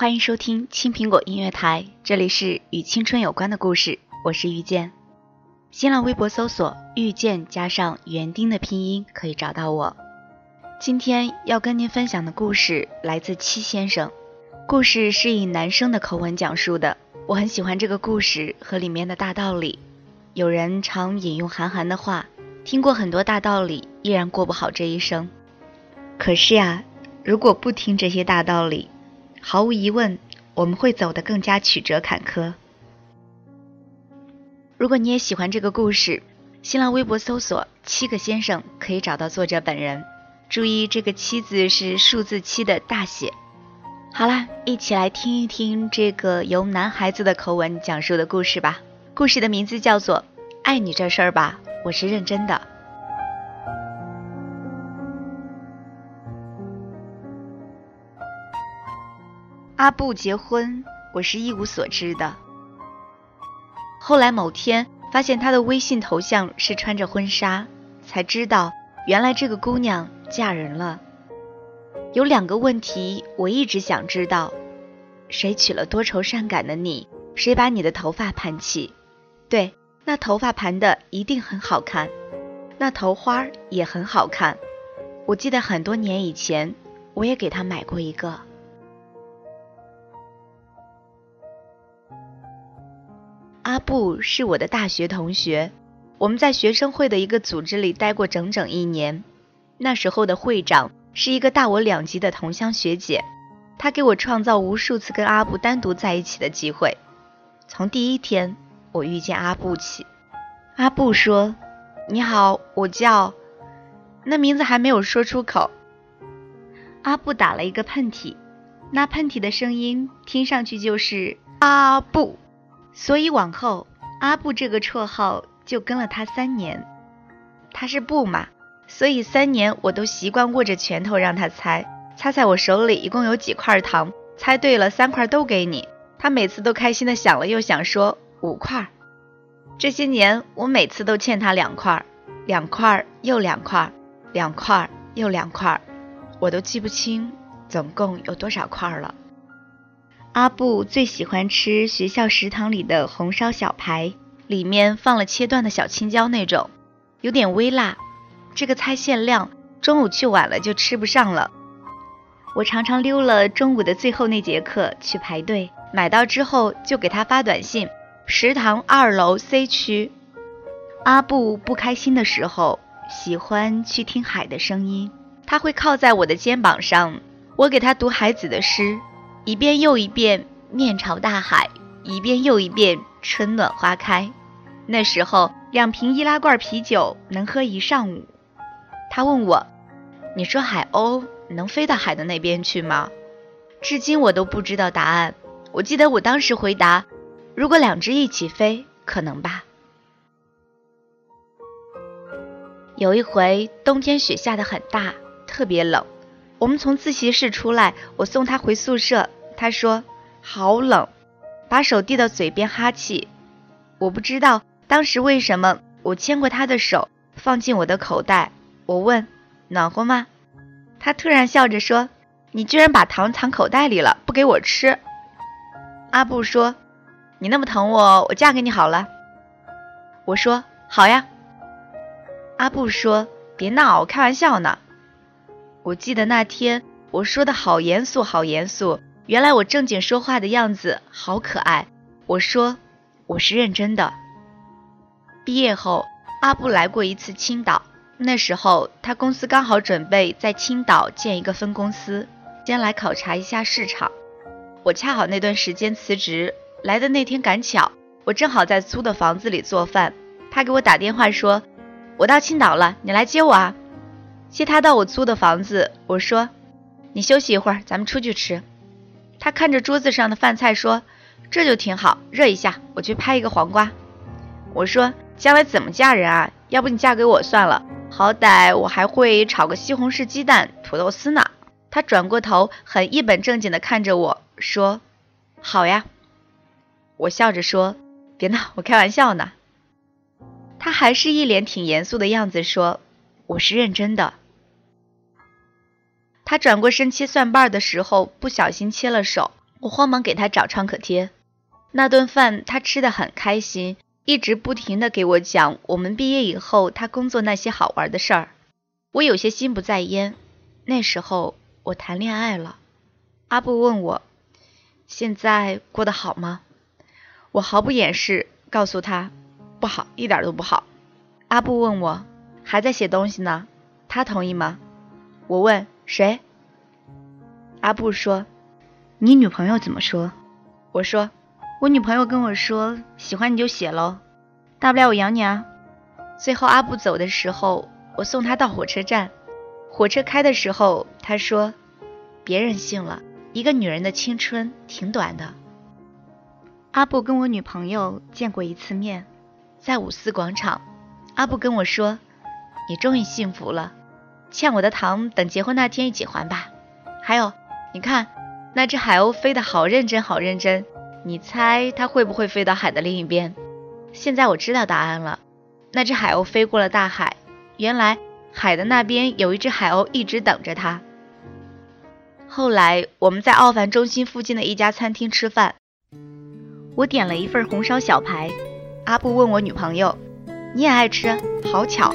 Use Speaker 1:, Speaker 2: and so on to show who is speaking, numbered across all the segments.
Speaker 1: 欢迎收听青苹果音乐台，这里是与青春有关的故事，我是遇见。新浪微博搜索“遇见”加上园丁的拼音可以找到我。今天要跟您分享的故事来自七先生，故事是以男生的口吻讲述的。我很喜欢这个故事和里面的大道理。有人常引用韩寒的话：“听过很多大道理，依然过不好这一生。”可是呀，如果不听这些大道理，毫无疑问，我们会走得更加曲折坎坷。如果你也喜欢这个故事，新浪微博搜索“七个先生”可以找到作者本人。注意，这个“七”字是数字七的大写。好啦，一起来听一听这个由男孩子的口吻讲述的故事吧。故事的名字叫做《爱你这事儿吧》，我是认真的。阿布结婚，我是一无所知的。后来某天发现他的微信头像是穿着婚纱，才知道原来这个姑娘嫁人了。有两个问题我一直想知道：谁娶了多愁善感的你？谁把你的头发盘起？对，那头发盘的一定很好看，那头花也很好看。我记得很多年以前，我也给他买过一个。阿布是我的大学同学，我们在学生会的一个组织里待过整整一年。那时候的会长是一个大我两级的同乡学姐，她给我创造无数次跟阿布单独在一起的机会。从第一天我遇见阿布起，阿布说：“你好，我叫……”那名字还没有说出口，阿布打了一个喷嚏，那喷嚏的声音听上去就是阿布。所以往后，阿布这个绰号就跟了他三年。他是布嘛，所以三年我都习惯握着拳头让他猜，猜猜我手里一共有几块糖，猜对了三块都给你。他每次都开心的想了又想，说五块。这些年我每次都欠他两块，两块又两块，两块又两块，我都记不清总共有多少块了。阿布最喜欢吃学校食堂里的红烧小排，里面放了切断的小青椒那种，有点微辣。这个菜限量，中午去晚了就吃不上了。我常常溜了中午的最后那节课去排队，买到之后就给他发短信：食堂二楼 C 区。阿布不开心的时候，喜欢去听海的声音，他会靠在我的肩膀上，我给他读海子的诗。一遍又一遍，面朝大海；一遍又一遍，春暖花开。那时候，两瓶易拉罐啤酒能喝一上午。他问我：“你说海鸥能飞到海的那边去吗？”至今我都不知道答案。我记得我当时回答：“如果两只一起飞，可能吧。”有一回，冬天雪下的很大，特别冷。我们从自习室出来，我送他回宿舍。他说：“好冷，把手递到嘴边哈气。”我不知道当时为什么，我牵过他的手，放进我的口袋。我问：“暖和吗？”他突然笑着说：“你居然把糖藏口袋里了，不给我吃。”阿布说：“你那么疼我，我嫁给你好了。”我说：“好呀。”阿布说：“别闹，开玩笑呢。”我记得那天我说的好严肃，好严肃。原来我正经说话的样子好可爱。我说：“我是认真的。”毕业后，阿布来过一次青岛。那时候他公司刚好准备在青岛建一个分公司，先来考察一下市场。我恰好那段时间辞职，来的那天赶巧，我正好在租的房子里做饭。他给我打电话说：“我到青岛了，你来接我啊。”接他到我租的房子，我说：“你休息一会儿，咱们出去吃。”他看着桌子上的饭菜说：“这就挺好，热一下，我去拍一个黄瓜。”我说：“将来怎么嫁人啊？要不你嫁给我算了。”好歹我还会炒个西红柿鸡蛋土豆丝呢。他转过头，很一本正经地看着我说：“好呀。”我笑着说：“别闹，我开玩笑呢。”他还是一脸挺严肃的样子说：“我是认真的。”他转过身切蒜瓣的时候不小心切了手，我慌忙给他找创可贴。那顿饭他吃的很开心。一直不停的给我讲我们毕业以后他工作那些好玩的事儿，我有些心不在焉。那时候我谈恋爱了。阿布问我，现在过得好吗？我毫不掩饰告诉他，不好，一点都不好。阿布问我，还在写东西呢？他同意吗？我问谁？阿布说，你女朋友怎么说？我说。我女朋友跟我说：“喜欢你就写喽，大不了我养你啊。”最后阿布走的时候，我送他到火车站。火车开的时候，他说：“别任性了，一个女人的青春挺短的。”阿布跟我女朋友见过一次面，在五四广场。阿布跟我说：“你终于幸福了，欠我的糖等结婚那天一起还吧。还有，你看那只海鸥飞得好认真，好认真。”你猜它会不会飞到海的另一边？现在我知道答案了。那只海鸥飞过了大海，原来海的那边有一只海鸥一直等着它。后来我们在奥凡中心附近的一家餐厅吃饭，我点了一份红烧小排。阿布问我女朋友：“你也爱吃？好巧。”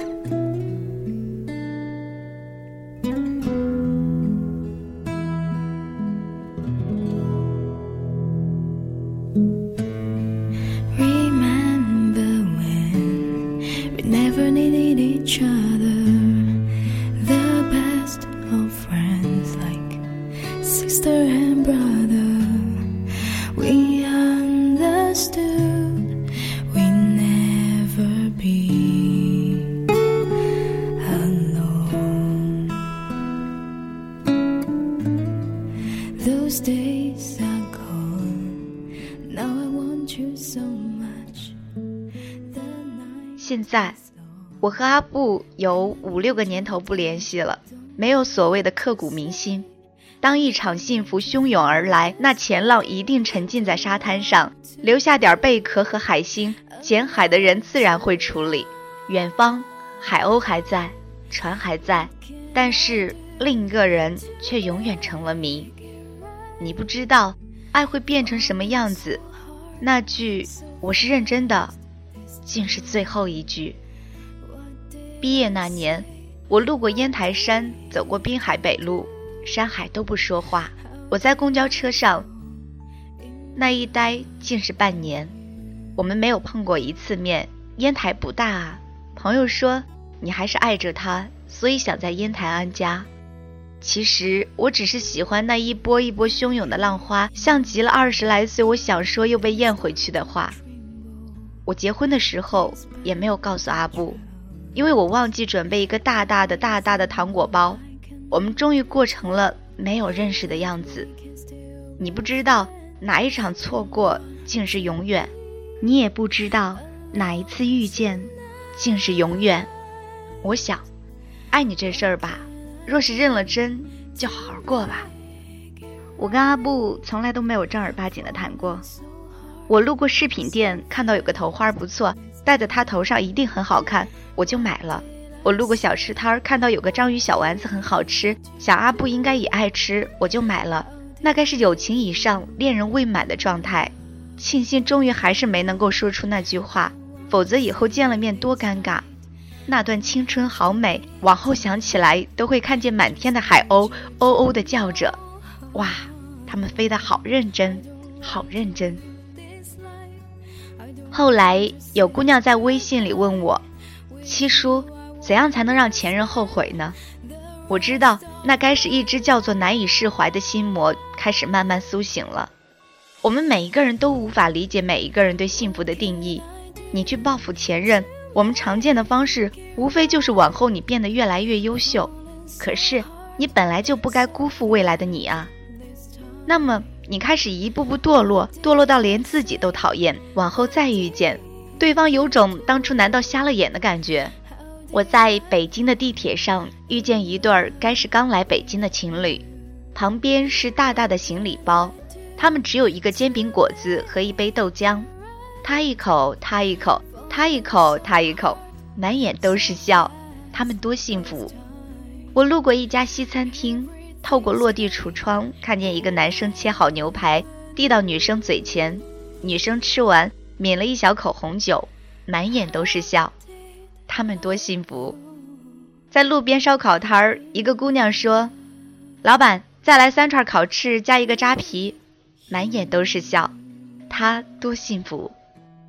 Speaker 1: 我和阿布有五六个年头不联系了没有所谓的刻骨铭心。当一场幸福汹涌而来那前浪一定沉浸在沙滩上留下点贝壳和海星捡海的人自然会处理。远方海鸥还在船还在但是另一个人却永远成了谜。你不知道爱会变成什么样子，那句我是认真的，竟是最后一句。毕业那年，我路过烟台山，走过滨海北路，山海都不说话。我在公交车上，那一待竟是半年。我们没有碰过一次面。烟台不大啊。朋友说你还是爱着他，所以想在烟台安家。其实我只是喜欢那一波一波汹涌的浪花，像极了二十来岁我想说又被咽回去的话。我结婚的时候也没有告诉阿布，因为我忘记准备一个大大的大大的糖果包。我们终于过成了没有认识的样子。你不知道哪一场错过竟是永远，你也不知道哪一次遇见竟是永远。我想，爱你这事儿吧。若是认了真，就好好过吧。我跟阿布从来都没有正儿八经的谈过。我路过饰品店，看到有个头花不错，戴在他头上一定很好看，我就买了。我路过小吃摊儿，看到有个章鱼小丸子很好吃，想阿布应该也爱吃，我就买了。那该是友情以上、恋人未满的状态。庆幸终于还是没能够说出那句话，否则以后见了面多尴尬。那段青春好美，往后想起来都会看见满天的海鸥，喔喔的叫着。哇，它们飞得好认真，好认真。后来有姑娘在微信里问我：“七叔。”怎样才能让前任后悔呢？我知道，那该是一只叫做难以释怀的心魔开始慢慢苏醒了。我们每一个人都无法理解每一个人对幸福的定义。你去报复前任，我们常见的方式无非就是往后你变得越来越优秀。可是你本来就不该辜负未来的你啊。那么你开始一步步堕落，堕落到连自己都讨厌，往后再遇见对方，有种当初难道瞎了眼的感觉。我在北京的地铁上遇见一对儿该是刚来北京的情侣，旁边是大大的行李包，他们只有一个煎饼果子和一杯豆浆，他一口他一口，他一口他一口，满眼都是笑，他们多幸福。我路过一家西餐厅，透过落地橱窗看见一个男生切好牛排递到女生嘴前，女生吃完抿了一小口红酒，满眼都是笑。他们多幸福！在路边烧烤摊儿，一个姑娘说：“老板，再来三串烤翅，加一个扎啤。”满眼都是笑。他多幸福！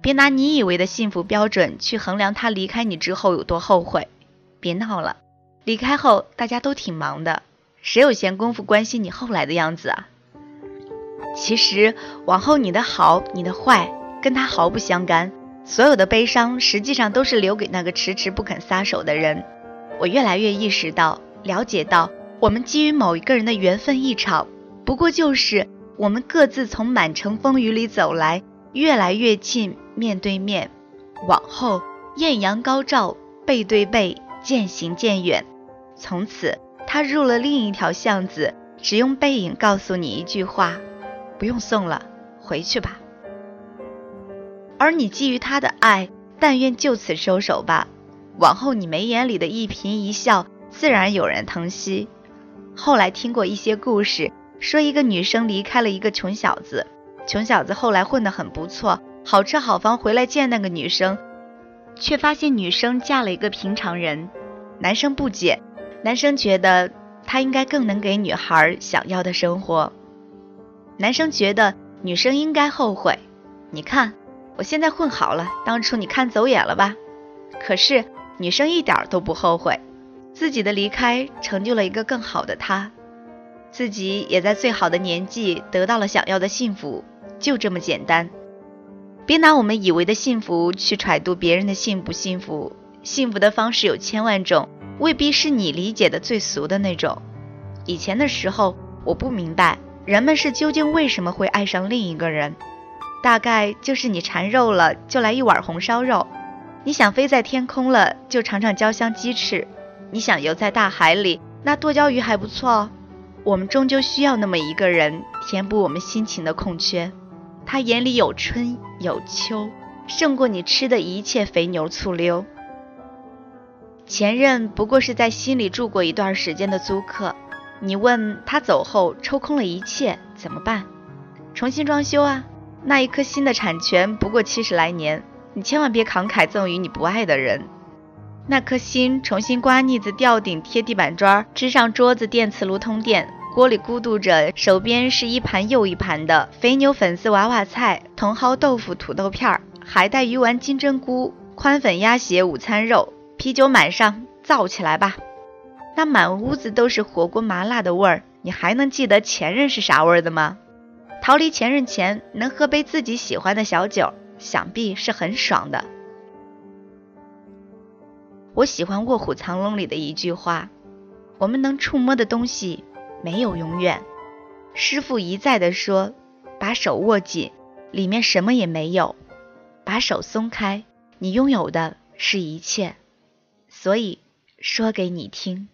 Speaker 1: 别拿你以为的幸福标准去衡量他离开你之后有多后悔。别闹了，离开后大家都挺忙的，谁有闲工夫关心你后来的样子啊？其实往后你的好，你的坏，跟他毫不相干。所有的悲伤实际上都是留给那个迟迟不肯撒手的人。我越来越意识到、了解到，我们基于某一个人的缘分一场，不过就是我们各自从满城风雨里走来，越来越近，面对面，往后艳阳高照，背对背，渐行渐远。从此，他入了另一条巷子，只用背影告诉你一句话：不用送了，回去吧。而你基于他的爱，但愿就此收手吧。往后你眉眼里的一颦一笑，自然有人疼惜。后来听过一些故事，说一个女生离开了一个穷小子，穷小子后来混得很不错，好车好房，回来见那个女生，却发现女生嫁了一个平常人。男生不解，男生觉得他应该更能给女孩想要的生活。男生觉得女生应该后悔，你看。我现在混好了，当初你看走眼了吧？可是女生一点都不后悔，自己的离开成就了一个更好的他，自己也在最好的年纪得到了想要的幸福，就这么简单。别拿我们以为的幸福去揣度别人的幸不幸福，幸福的方式有千万种，未必是你理解的最俗的那种。以前的时候，我不明白人们是究竟为什么会爱上另一个人。大概就是你馋肉了，就来一碗红烧肉；你想飞在天空了，就尝尝焦香鸡翅；你想游在大海里，那剁椒鱼还不错哦。我们终究需要那么一个人，填补我们心情的空缺。他眼里有春有秋，胜过你吃的一切肥牛醋溜。前任不过是在心里住过一段时间的租客，你问他走后抽空了一切怎么办？重新装修啊。那一颗心的产权不过七十来年，你千万别慷慨赠予你不爱的人。那颗心重新刮腻子、吊顶、贴地板砖、支上桌子、电磁炉通电，锅里咕嘟着，手边是一盘又一盘的肥牛、粉丝、娃娃菜、茼蒿、豆腐、土豆片儿、海带、鱼丸、金针菇、宽粉、鸭血、午餐肉、啤酒满上，造起来吧！那满屋子都是火锅麻辣的味儿，你还能记得前任是啥味儿的吗？逃离前任前，能喝杯自己喜欢的小酒，想必是很爽的。我喜欢《卧虎藏龙》里的一句话：“我们能触摸的东西没有永远。”师傅一再的说：“把手握紧，里面什么也没有；把手松开，你拥有的是一切。”所以说给你听。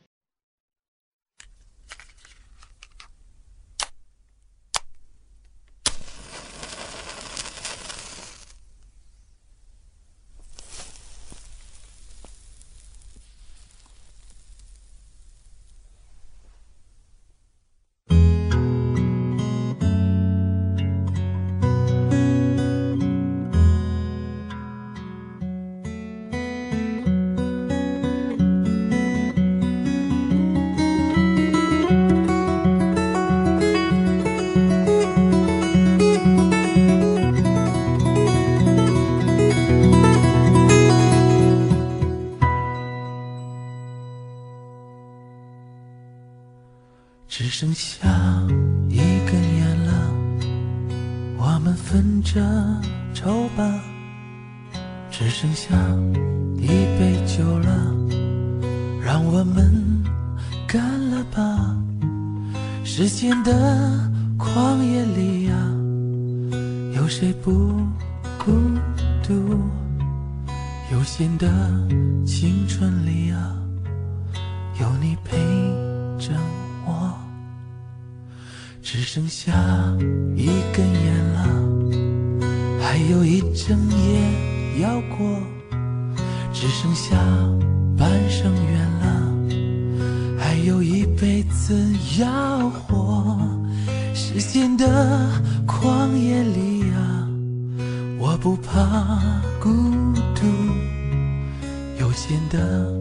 Speaker 2: 有谁不孤独？有限的青春里啊，有你陪着我。只剩下一根烟了，还有一整夜要过。只剩下半生缘了，还有一辈子要活。时间的旷野里，我不怕孤独。有限的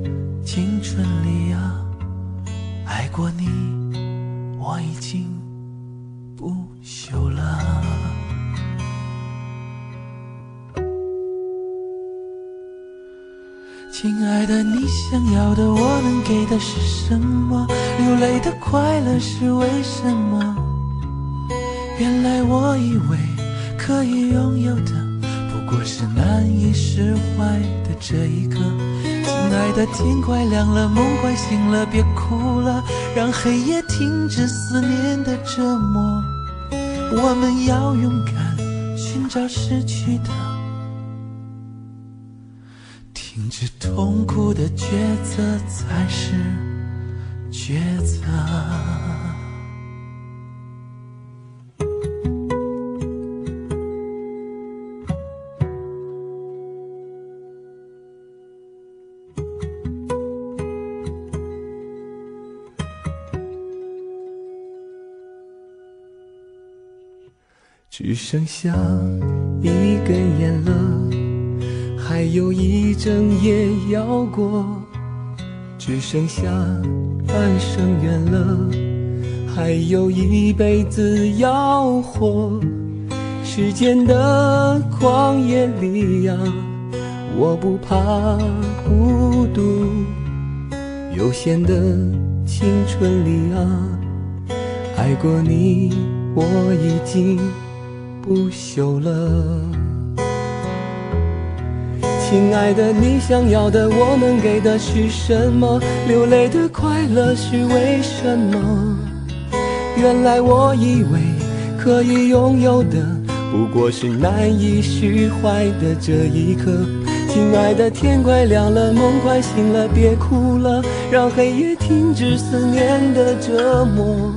Speaker 2: 青春里啊，爱过你，我已经不朽了。亲爱的，你想要的，我能给的是什么？流泪的快乐是为什么？原来我以为可以拥有的，我是难以释怀的这一刻。亲爱的，天快亮了，梦快醒了，别哭了，让黑夜停止思念的折磨。我们要勇敢寻找失去的，停止痛苦的抉择才是抉择。只剩下一根烟了，还有一整夜要过。只剩下半生缘了，还有一辈子要活。时间的旷野里呀，我不怕孤独。有限的青春里啊，爱过你，我已经。不朽了，亲爱的，你想要的，我能给的是什么？流泪的快乐是为什么？原来我以为可以拥有的，不过是难以释怀的这一刻。亲爱的，天快亮了，梦快醒了，别哭了，让黑夜停止思念的折磨。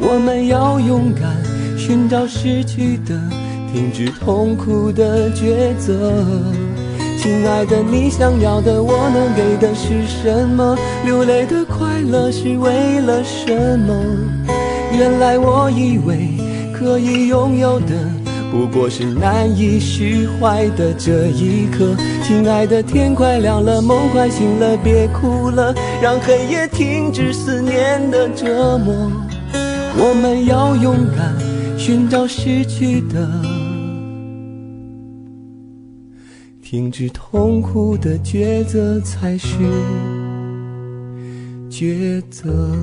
Speaker 2: 我们要勇敢。寻找失去的，停止痛苦的抉择。亲爱的，你想要的，我能给的是什么？流泪的快乐是为了什么？原来我以为可以拥有的，不过是难以释怀的这一刻。亲爱的，天快亮了，梦快醒了，别哭了，让黑夜停止思念的折磨。我们要勇敢。寻找失去的，停止痛苦的抉择才是抉择。